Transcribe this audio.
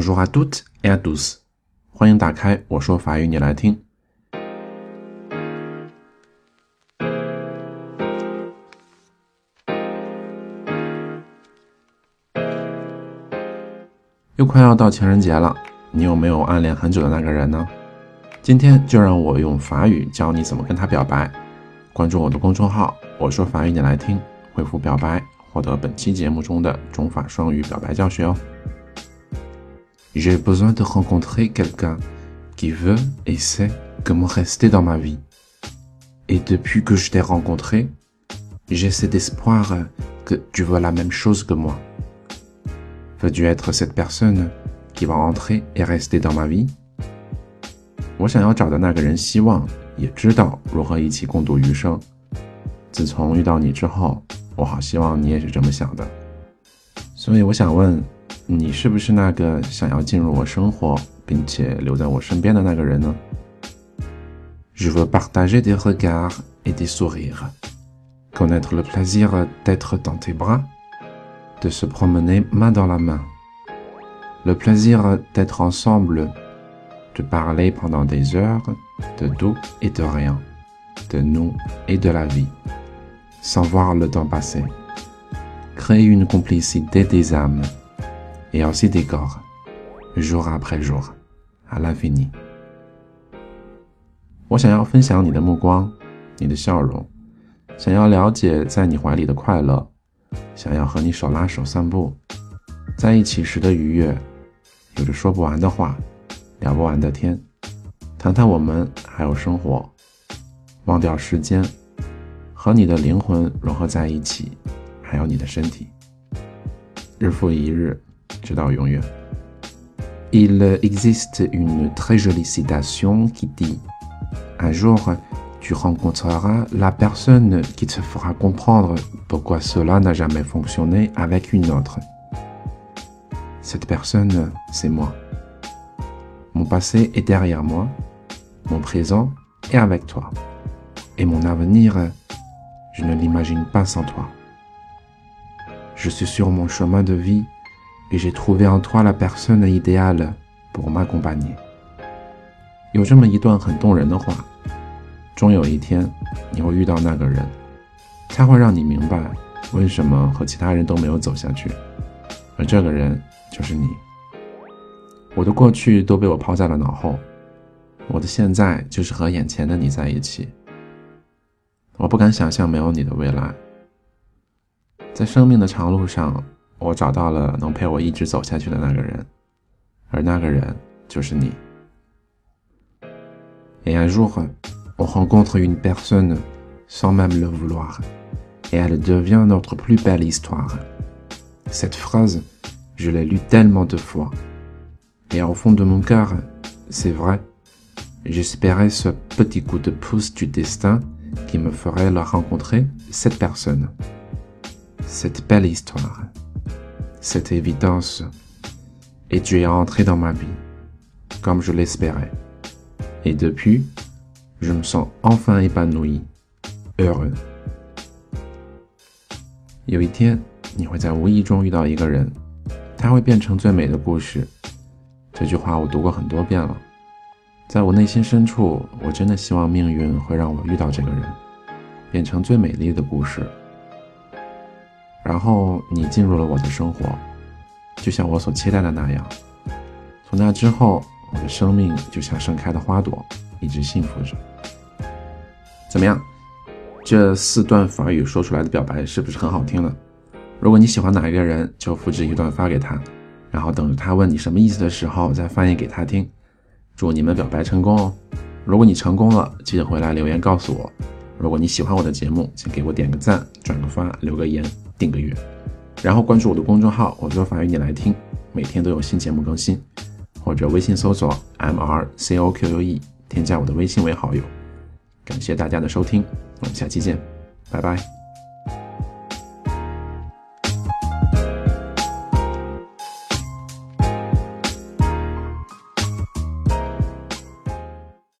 Bonjour à toutes et à tous，欢迎打开我说法语你来听。又快要到情人节了，你有没有暗恋很久的那个人呢？今天就让我用法语教你怎么跟他表白。关注我的公众号“我说法语你来听”，回复“表白”获得本期节目中的中法双语表白教学哦。J'ai besoin de rencontrer quelqu'un qui veut et sait comment rester dans ma vie. Et depuis que je t'ai rencontré, j'ai cet espoir que tu veux la même chose que moi. Veux-tu être cette personne qui va entrer et rester dans ma vie？我想要找的那个人，希望也知道如何一起共度余生。自从遇到你之后，我好希望你也是这么想的。所以我想问， 你是不是那个想要进入我生活并且留在我身边的那个人呢？Je veux partager des regards et des sourires, connaître le plaisir d'être dans tes bras. de se promener main dans la main, le plaisir d'être ensemble, de parler pendant des heures de tout et de rien, de nous et de la vie, sans voir le temps passer, créer une complicité des âmes Et aussi des corps, jour après jour, à l'infini. 我想要分享你的目光，你的笑容，想要了解在你怀里的快乐。想要和你手拉手散步，在一起时的愉悦，有着说不完的话，聊不完的天，谈谈我们还有生活，忘掉时间，和你的灵魂融合在一起，还有你的身体，日复一日，Il existe une très jolie citation qui dit: Un jour. tu rencontreras la personne qui te fera comprendre pourquoi cela n'a jamais fonctionné avec une autre. Cette personne, c'est moi. Mon passé est derrière moi, mon présent est avec toi. Et mon avenir, je ne l'imagine pas sans toi. Je suis sur mon chemin de vie et j'ai trouvé en toi la personne idéale pour m'accompagner. 终有一天，你会遇到那个人，他会让你明白为什么和其他人都没有走下去，而这个人就是你。我的过去都被我抛在了脑后，我的现在就是和眼前的你在一起。我不敢想象没有你的未来。在生命的长路上，我找到了能陪我一直走下去的那个人，而那个人就是你。Et un jour. on rencontre une personne sans même le vouloir, et elle devient notre plus belle histoire. Cette phrase, je l'ai lue tellement de fois. Et au fond de mon cœur, c'est vrai, j'espérais ce petit coup de pouce du destin qui me ferait la rencontrer cette personne. Cette belle histoire, Cette évidence, et tu es entré dans ma vie, comme je l'espérais. Et depuis, je me sens enfin épanoui, heureux. 有一天，你会在无意中遇到一个人，他会变成最美的故事。这句话我读过很多遍了，在我内心深处，我真的希望命运会让我遇到这个人，变成最美丽的故事。然后你进入了我的生活，就像我所期待的那样。从那之后，我的生命就像盛开的花朵。一直幸福着。怎么样？这四段法语说出来的表白是不是很好听呢？如果你喜欢哪一个人，就复制一段发给他，然后等着他问你什么意思的时候再翻译给他听。祝你们表白成功哦！如果你成功了，记得回来留言告诉我。如果你喜欢我的节目，请给我点个赞、转个发、留个言、订个阅，然后关注我的公众号“我说法语你来听”，每天都有新节目更新。或者微信搜索 M R C O Q U E。添加我的微信为好友，感谢大家的收听，我们下期见，拜拜。